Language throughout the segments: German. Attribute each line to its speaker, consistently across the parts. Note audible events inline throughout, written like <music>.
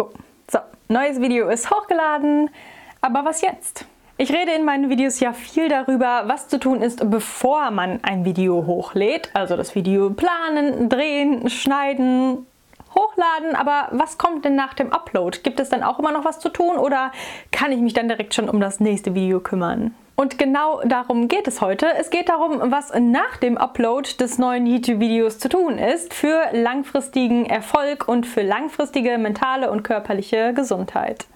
Speaker 1: go. So, neues Video ist hochgeladen, aber was jetzt? Ich rede in meinen Videos ja viel darüber, was zu tun ist, bevor man ein Video hochlädt. Also das Video planen, drehen, schneiden, hochladen, aber was kommt denn nach dem Upload? Gibt es dann auch immer noch was zu tun oder kann ich mich dann direkt schon um das nächste Video kümmern? Und genau darum geht es heute. Es geht darum, was nach dem Upload des neuen YouTube-Videos zu tun ist für langfristigen Erfolg und für langfristige mentale und körperliche Gesundheit.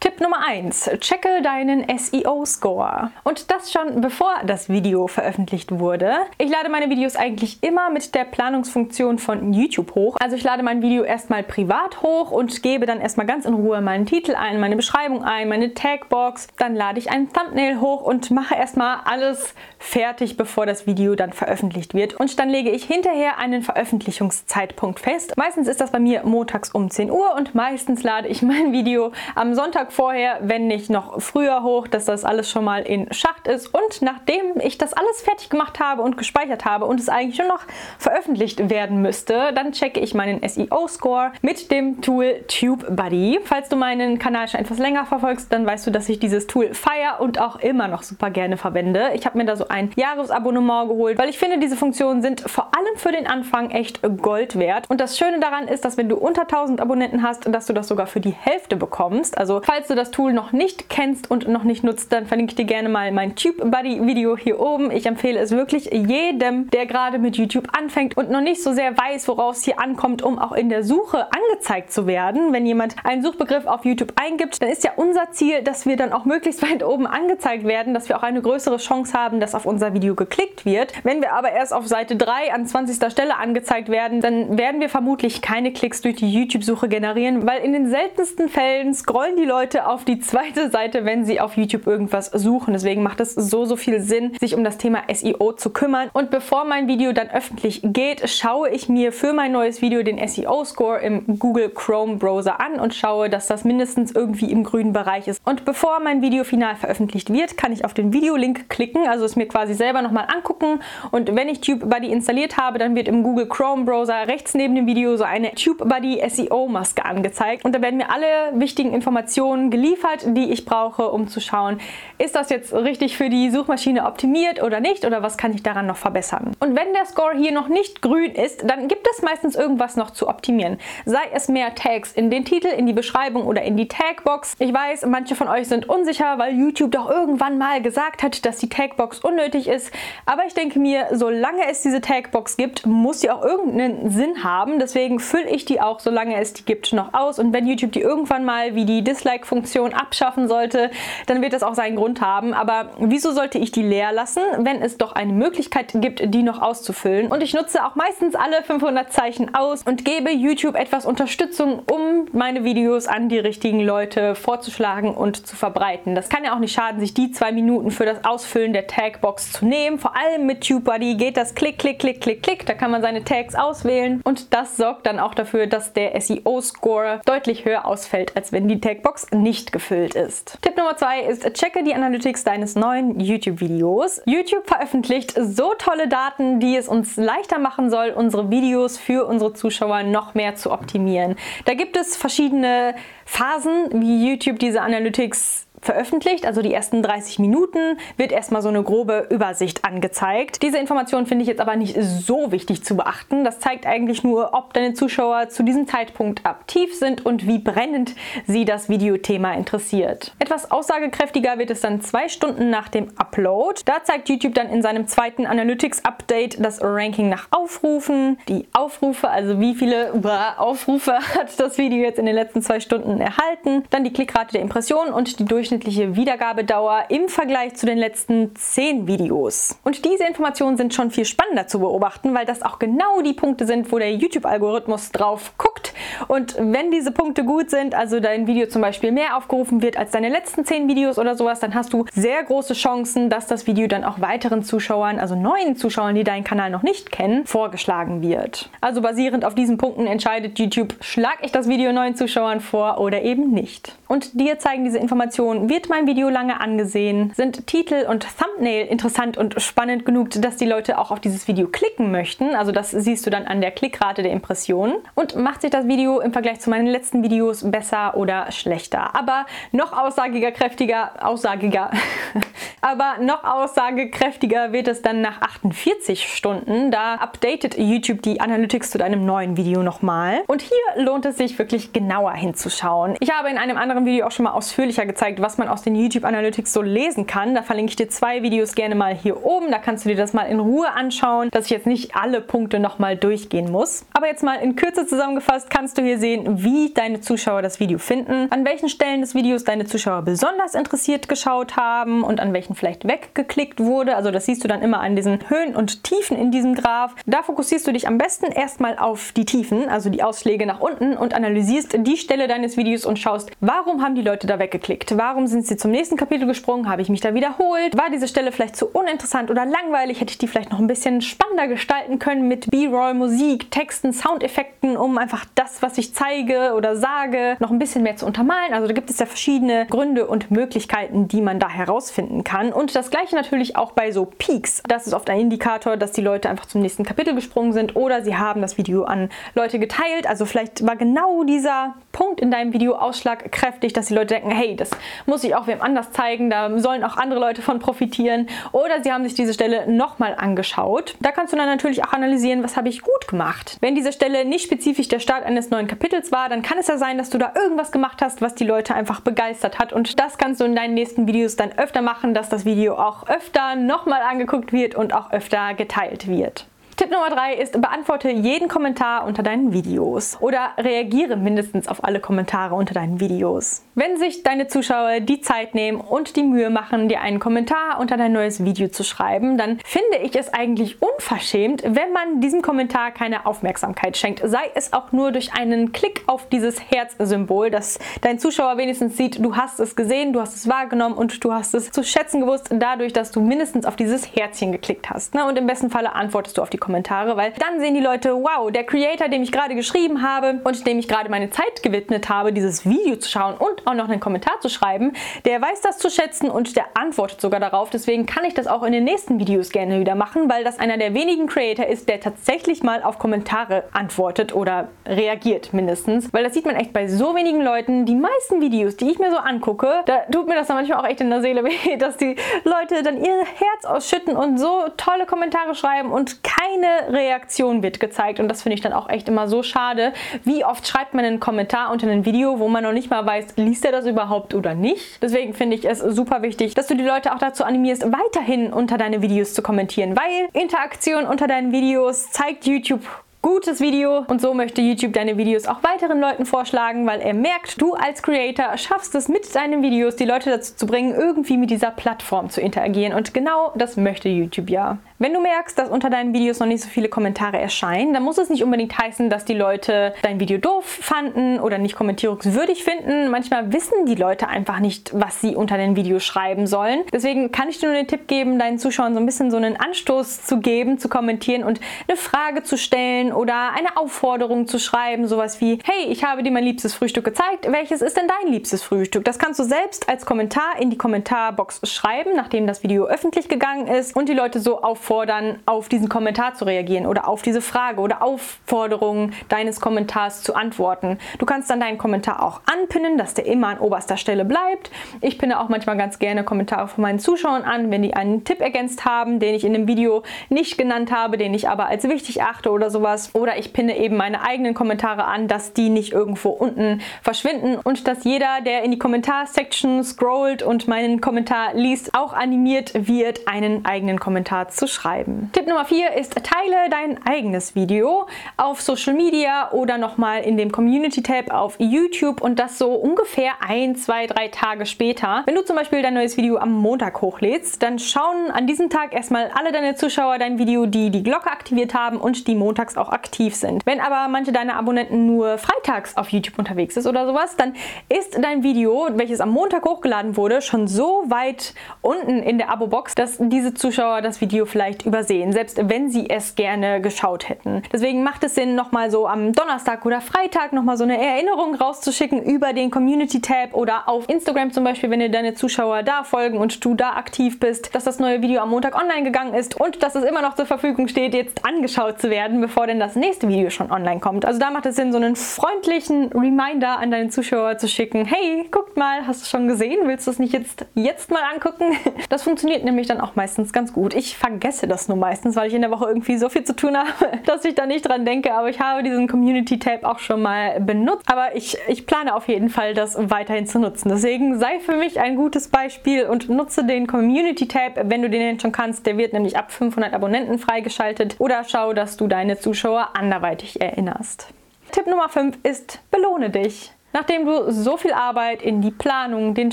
Speaker 1: Tipp Nummer 1. Checke deinen SEO-Score. Und das schon bevor das Video veröffentlicht wurde. Ich lade meine Videos eigentlich immer mit der Planungsfunktion von YouTube hoch. Also ich lade mein Video erstmal privat hoch und gebe dann erstmal ganz in Ruhe meinen Titel ein, meine Beschreibung ein, meine Tagbox. Dann lade ich ein Thumbnail hoch und mache erstmal alles fertig, bevor das Video dann veröffentlicht wird. Und dann lege ich hinterher einen Veröffentlichungszeitpunkt fest. Meistens ist das bei mir montags um 10 Uhr und meistens lade ich mein Video am Sonntag vorher, wenn nicht noch früher hoch, dass das alles schon mal in Schacht ist. Und nachdem ich das alles fertig gemacht habe und gespeichert habe und es eigentlich nur noch veröffentlicht werden müsste, dann checke ich meinen SEO-Score mit dem Tool TubeBuddy. Falls du meinen Kanal schon etwas länger verfolgst, dann weißt du, dass ich dieses Tool feier und auch immer noch super gerne verwende. Ich habe mir da so ein Jahresabonnement geholt, weil ich finde, diese Funktionen sind vor allem für den Anfang echt Gold wert. Und das Schöne daran ist, dass wenn du unter 1000 Abonnenten hast, dass du das sogar für die Hälfte bekommst. Also falls du das Tool noch nicht kennst und noch nicht nutzt, dann verlinke ich dir gerne mal mein TubeBuddy-Video hier oben. Ich empfehle es wirklich jedem, der gerade mit YouTube anfängt und noch nicht so sehr weiß, woraus es hier ankommt, um auch in der Suche angezeigt zu werden. Wenn jemand einen Suchbegriff auf YouTube eingibt, dann ist ja unser Ziel, dass wir dann auch möglichst <laughs> weit oben angezeigt werden, dass wir auch eine größere Chance haben, dass auf unser Video geklickt wird. Wenn wir aber erst auf Seite 3 an 20. Stelle angezeigt werden, dann werden wir vermutlich keine Klicks durch die YouTube-Suche generieren, weil in den seltensten Fällen scrollen die Leute Leute auf die zweite Seite, wenn sie auf YouTube irgendwas suchen. Deswegen macht es so, so viel Sinn, sich um das Thema SEO zu kümmern. Und bevor mein Video dann öffentlich geht, schaue ich mir für mein neues Video den SEO-Score im Google Chrome Browser an und schaue, dass das mindestens irgendwie im grünen Bereich ist. Und bevor mein Video final veröffentlicht wird, kann ich auf den Videolink klicken, also es mir quasi selber nochmal angucken. Und wenn ich TubeBuddy installiert habe, dann wird im Google Chrome Browser rechts neben dem Video so eine TubeBuddy SEO-Maske angezeigt. Und da werden mir alle wichtigen Informationen Informationen geliefert, die ich brauche, um zu schauen, ist das jetzt richtig für die Suchmaschine optimiert oder nicht oder was kann ich daran noch verbessern. Und wenn der Score hier noch nicht grün ist, dann gibt es meistens irgendwas noch zu optimieren. Sei es mehr Tags in den Titel, in die Beschreibung oder in die Tagbox. Ich weiß, manche von euch sind unsicher, weil YouTube doch irgendwann mal gesagt hat, dass die Tagbox unnötig ist. Aber ich denke mir, solange es diese Tagbox gibt, muss sie auch irgendeinen Sinn haben. Deswegen fülle ich die auch, solange es die gibt, noch aus. Und wenn YouTube die irgendwann mal wie die Dislike Funktion abschaffen sollte, dann wird das auch seinen Grund haben. Aber wieso sollte ich die leer lassen, wenn es doch eine Möglichkeit gibt, die noch auszufüllen? Und ich nutze auch meistens alle 500 Zeichen aus und gebe YouTube etwas Unterstützung, um meine Videos an die richtigen Leute vorzuschlagen und zu verbreiten. Das kann ja auch nicht schaden, sich die zwei Minuten für das Ausfüllen der Tagbox zu nehmen. Vor allem mit TubeBuddy geht das Klick, Klick, Klick, Klick, Klick. Da kann man seine Tags auswählen und das sorgt dann auch dafür, dass der SEO-Score deutlich höher ausfällt, als wenn die Tagbox nicht gefüllt ist. Tipp Nummer zwei ist, checke die Analytics deines neuen YouTube-Videos. YouTube veröffentlicht so tolle Daten, die es uns leichter machen soll, unsere Videos für unsere Zuschauer noch mehr zu optimieren. Da gibt es verschiedene Phasen, wie YouTube diese Analytics veröffentlicht, also die ersten 30 Minuten, wird erstmal so eine grobe Übersicht angezeigt. Diese Information finde ich jetzt aber nicht so wichtig zu beachten. Das zeigt eigentlich nur, ob deine Zuschauer zu diesem Zeitpunkt aktiv sind und wie brennend sie das Videothema interessiert. Etwas aussagekräftiger wird es dann zwei Stunden nach dem Upload. Da zeigt YouTube dann in seinem zweiten Analytics-Update das Ranking nach Aufrufen, die Aufrufe, also wie viele Aufrufe <laughs> hat das Video jetzt in den letzten zwei Stunden erhalten, dann die Klickrate der Impressionen und die Durchschnittliche durchschnittliche Wiedergabedauer im Vergleich zu den letzten 10 Videos. Und diese Informationen sind schon viel spannender zu beobachten, weil das auch genau die Punkte sind, wo der YouTube-Algorithmus drauf guckt. Und wenn diese Punkte gut sind, also dein Video zum Beispiel mehr aufgerufen wird als deine letzten 10 Videos oder sowas, dann hast du sehr große Chancen, dass das Video dann auch weiteren Zuschauern, also neuen Zuschauern, die deinen Kanal noch nicht kennen, vorgeschlagen wird. Also basierend auf diesen Punkten entscheidet YouTube, schlage ich das Video neuen Zuschauern vor oder eben nicht. Und dir zeigen diese Informationen? Wird mein Video lange angesehen? Sind Titel und Thumbnail interessant und spannend genug, dass die Leute auch auf dieses Video klicken möchten? Also das siehst du dann an der Klickrate der Impressionen. Und macht sich das Video im Vergleich zu meinen letzten Videos besser oder schlechter? Aber noch aussagiger, kräftiger, aussagiger, <laughs> aber noch aussagekräftiger wird es dann nach 48 Stunden. Da updatet YouTube die Analytics zu deinem neuen Video nochmal. Und hier lohnt es sich wirklich genauer hinzuschauen. Ich habe in einem anderen Video auch schon mal ausführlicher gezeigt, was man aus den YouTube Analytics so lesen kann. Da verlinke ich dir zwei Videos gerne mal hier oben. Da kannst du dir das mal in Ruhe anschauen, dass ich jetzt nicht alle Punkte nochmal durchgehen muss. Aber jetzt mal in Kürze zusammengefasst kannst du hier sehen, wie deine Zuschauer das Video finden, an welchen Stellen des Videos deine Zuschauer besonders interessiert geschaut haben und an welchen vielleicht weggeklickt wurde. Also das siehst du dann immer an diesen Höhen und Tiefen in diesem Graph. Da fokussierst du dich am besten erstmal auf die Tiefen, also die Ausschläge nach unten und analysierst die Stelle deines Videos und schaust, warum haben die Leute da weggeklickt? Warum sind sie zum nächsten Kapitel gesprungen? Habe ich mich da wiederholt? War diese Stelle vielleicht zu uninteressant oder langweilig? Hätte ich die vielleicht noch ein bisschen spannender gestalten können mit B-Roll, Musik, Texten, Soundeffekten, um einfach was ich zeige oder sage, noch ein bisschen mehr zu untermalen? Also da gibt es ja verschiedene Gründe und Möglichkeiten, die man da herausfinden kann. Und das gleiche natürlich auch bei so Peaks. Das ist oft ein Indikator, dass die Leute einfach zum nächsten Kapitel gesprungen sind oder sie haben das Video an Leute geteilt. Also vielleicht war genau dieser Punkt in deinem Video ausschlagkräftig, dass die Leute denken, hey, das muss ich auch wem anders zeigen, da sollen auch andere Leute von profitieren. Oder sie haben sich diese Stelle nochmal angeschaut. Da kannst du dann natürlich auch analysieren, was habe ich gut gemacht. Wenn diese Stelle nicht spezifisch der Start eines neuen Kapitels war, dann kann es ja sein, dass du da irgendwas gemacht hast, was die Leute einfach begeistert hat. Und das kannst du in deinen nächsten Videos dann öfter machen, dass das Video auch öfter nochmal angeguckt wird und auch öfter geteilt wird. Tipp Nummer drei ist, beantworte jeden Kommentar unter deinen Videos oder reagiere mindestens auf alle Kommentare unter deinen Videos. Wenn sich deine Zuschauer die Zeit nehmen und die Mühe machen, dir einen Kommentar unter dein neues Video zu schreiben, dann finde ich es eigentlich unverschämt, wenn man diesem Kommentar keine Aufmerksamkeit schenkt. Sei es auch nur durch einen Klick auf dieses Herz-Symbol, dass dein Zuschauer wenigstens sieht, du hast es gesehen, du hast es wahrgenommen und du hast es zu schätzen gewusst, dadurch, dass du mindestens auf dieses Herzchen geklickt hast. Ne? Und im besten Falle antwortest du auf die Kommentare Kommentare, weil dann sehen die Leute, wow, der Creator, dem ich gerade geschrieben habe und dem ich gerade meine Zeit gewidmet habe, dieses Video zu schauen und auch noch einen Kommentar zu schreiben, der weiß das zu schätzen und der antwortet sogar darauf. Deswegen kann ich das auch in den nächsten Videos gerne wieder machen, weil das einer der wenigen Creator ist, der tatsächlich mal auf Kommentare antwortet oder reagiert mindestens. Weil das sieht man echt bei so wenigen Leuten. Die meisten Videos, die ich mir so angucke, da tut mir das dann manchmal auch echt in der Seele weh, <laughs> dass die Leute dann ihr Herz ausschütten und so tolle Kommentare schreiben und kein keine Reaktion wird gezeigt und das finde ich dann auch echt immer so schade. Wie oft schreibt man einen Kommentar unter einem Video, wo man noch nicht mal weiß, liest er das überhaupt oder nicht? Deswegen finde ich es super wichtig, dass du die Leute auch dazu animierst, weiterhin unter deine Videos zu kommentieren, weil Interaktion unter deinen Videos zeigt YouTube gutes Video und so möchte YouTube deine Videos auch weiteren Leuten vorschlagen, weil er merkt, du als Creator schaffst es mit deinen Videos, die Leute dazu zu bringen, irgendwie mit dieser Plattform zu interagieren und genau das möchte YouTube ja. Wenn du merkst, dass unter deinen Videos noch nicht so viele Kommentare erscheinen, dann muss es nicht unbedingt heißen, dass die Leute dein Video doof fanden oder nicht kommentierungswürdig finden. Manchmal wissen die Leute einfach nicht, was sie unter den Videos schreiben sollen. Deswegen kann ich dir nur den Tipp geben, deinen Zuschauern so ein bisschen so einen Anstoß zu geben, zu kommentieren und eine Frage zu stellen oder eine Aufforderung zu schreiben, sowas wie, hey, ich habe dir mein liebstes Frühstück gezeigt, welches ist denn dein liebstes Frühstück? Das kannst du selbst als Kommentar in die Kommentarbox schreiben, nachdem das Video öffentlich gegangen ist und die Leute so auffordern, auffordern, auf diesen Kommentar zu reagieren oder auf diese Frage oder Aufforderung deines Kommentars zu antworten. Du kannst dann deinen Kommentar auch anpinnen, dass der immer an oberster Stelle bleibt. Ich pinne auch manchmal ganz gerne Kommentare von meinen Zuschauern an, wenn die einen Tipp ergänzt haben, den ich in dem Video nicht genannt habe, den ich aber als wichtig achte oder sowas. Oder ich pinne eben meine eigenen Kommentare an, dass die nicht irgendwo unten verschwinden und dass jeder, der in die Kommentarsektion scrollt und meinen Kommentar liest, auch animiert wird, einen eigenen Kommentar zu schreiben schreiben. Tipp Nummer 4 ist, teile dein eigenes Video auf Social Media oder nochmal in dem Community-Tab auf YouTube und das so ungefähr ein, zwei, drei Tage später. Wenn du zum Beispiel dein neues Video am Montag hochlädst, dann schauen an diesem Tag erstmal alle deine Zuschauer dein Video, die die Glocke aktiviert haben und die montags auch aktiv sind. Wenn aber manche deiner Abonnenten nur freitags auf YouTube unterwegs ist oder sowas, dann ist dein Video, welches am Montag hochgeladen wurde, schon so weit unten in der Abo-Box, dass diese Zuschauer das Video vielleicht vielleicht übersehen, selbst wenn sie es gerne geschaut hätten. Deswegen macht es Sinn, nochmal so am Donnerstag oder Freitag nochmal so eine Erinnerung rauszuschicken über den Community-Tab oder auf Instagram zum Beispiel, wenn ihr deine Zuschauer da folgen und du da aktiv bist, dass das neue Video am Montag online gegangen ist und dass es immer noch zur Verfügung steht, jetzt angeschaut zu werden, bevor denn das nächste Video schon online kommt. Also da macht es Sinn, so einen freundlichen Reminder an deine Zuschauer zu schicken. Hey, guckt mal, hast du schon gesehen? Willst du es nicht jetzt, jetzt mal angucken? <laughs> Das funktioniert nämlich dann auch meistens ganz gut. Ich vergesse das nur meistens, weil ich in der Woche irgendwie so viel zu tun habe, <laughs> dass ich da nicht dran denke. Aber ich habe diesen Community-Tab auch schon mal benutzt. Aber ich, ich plane auf jeden Fall, das weiterhin zu nutzen. Deswegen sei für mich ein gutes Beispiel und nutze den Community-Tab, wenn du den schon kannst. Der wird nämlich ab 500 Abonnenten freigeschaltet. Oder schau, dass du deine Zuschauer anderweitig erinnerst. Tipp Nummer 5 ist, belohne dich. Nachdem du so viel Arbeit in die Planung, den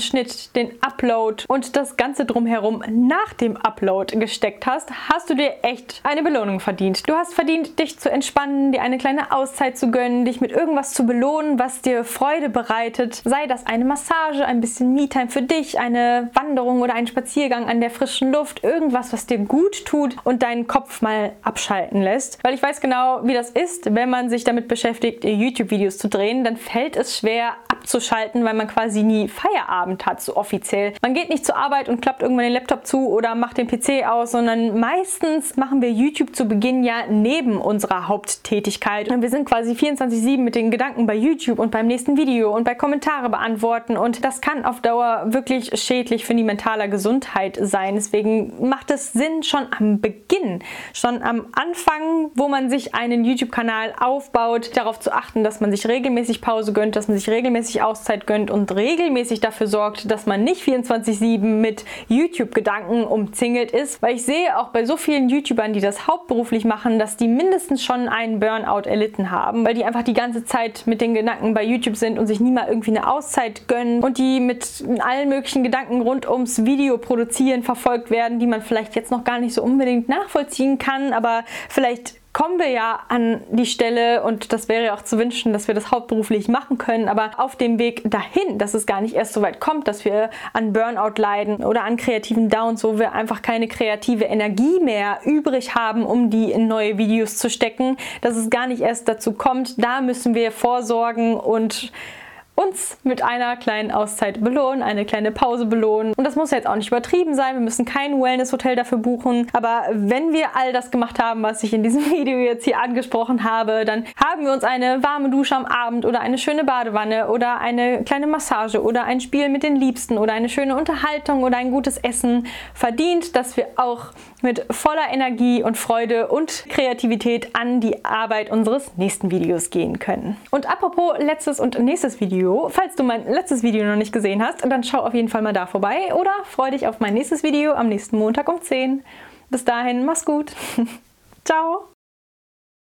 Speaker 1: Schnitt, den Upload und das Ganze drumherum nach dem Upload gesteckt hast, hast du dir echt eine Belohnung verdient. Du hast verdient, dich zu entspannen, dir eine kleine Auszeit zu gönnen, dich mit irgendwas zu belohnen, was dir Freude bereitet. Sei das eine Massage, ein bisschen Me-Time für dich, eine Wanderung oder ein Spaziergang an der frischen Luft, irgendwas, was dir gut tut und deinen Kopf mal abschalten lässt. Weil ich weiß genau, wie das ist, wenn man sich damit beschäftigt, YouTube-Videos zu drehen, dann fällt es schwer, schwer abzuschalten, weil man quasi nie Feierabend hat, so offiziell. Man geht nicht zur Arbeit und klappt irgendwann den Laptop zu oder macht den PC aus, sondern meistens machen wir YouTube zu Beginn ja neben unserer Haupttätigkeit. Und wir sind quasi 24-7 mit den Gedanken bei YouTube und beim nächsten Video und bei Kommentare beantworten. Und das kann auf Dauer wirklich schädlich für die mentale Gesundheit sein. Deswegen macht es Sinn, schon am Beginn, schon am Anfang, wo man sich einen YouTube-Kanal aufbaut, darauf zu achten, dass man sich regelmäßig Pause gönnt, dass man sich regelmäßig Auszeit gönnt und regelmäßig dafür sorgt, dass man nicht 24-7 mit YouTube-Gedanken umzingelt ist. Weil ich sehe auch bei so vielen YouTubern, die das hauptberuflich machen, dass die mindestens schon einen Burnout erlitten haben, weil die einfach die ganze Zeit mit den Gedanken bei YouTube sind und sich nie mal irgendwie eine Auszeit gönnen und die mit allen möglichen Gedanken rund ums Video produzieren verfolgt werden, die man vielleicht jetzt noch gar nicht so unbedingt nachvollziehen kann, aber vielleicht kommen wir ja an die Stelle und das wäre auch zu wünschen, dass wir das hauptberuflich machen können, aber auf dem Weg dahin, dass es gar nicht erst so weit kommt, dass wir an Burnout leiden oder an kreativen Downs, wo wir einfach keine kreative Energie mehr übrig haben, um die in neue Videos zu stecken, dass es gar nicht erst dazu kommt, da müssen wir vorsorgen und uns mit einer kleinen Auszeit belohnen, eine kleine Pause belohnen. Und das muss jetzt auch nicht übertrieben sein. Wir müssen kein Wellness-Hotel dafür buchen. Aber wenn wir all das gemacht haben, was ich in diesem <laughs> Video jetzt hier angesprochen habe, dann haben wir uns eine warme Dusche am Abend oder eine schöne Badewanne oder eine kleine Massage oder ein Spiel mit den Liebsten oder eine schöne Unterhaltung oder ein gutes Essen verdient, dass wir auch mit voller Energie und Freude und Kreativität an die Arbeit unseres nächsten Videos gehen können. Und apropos letztes und nächstes Video, falls du mein letztes Video noch nicht gesehen hast, dann schau auf jeden Fall mal da vorbei oder freu dich auf mein nächstes Video am nächsten Montag um 10. Bis dahin, mach's gut. <laughs> Ciao.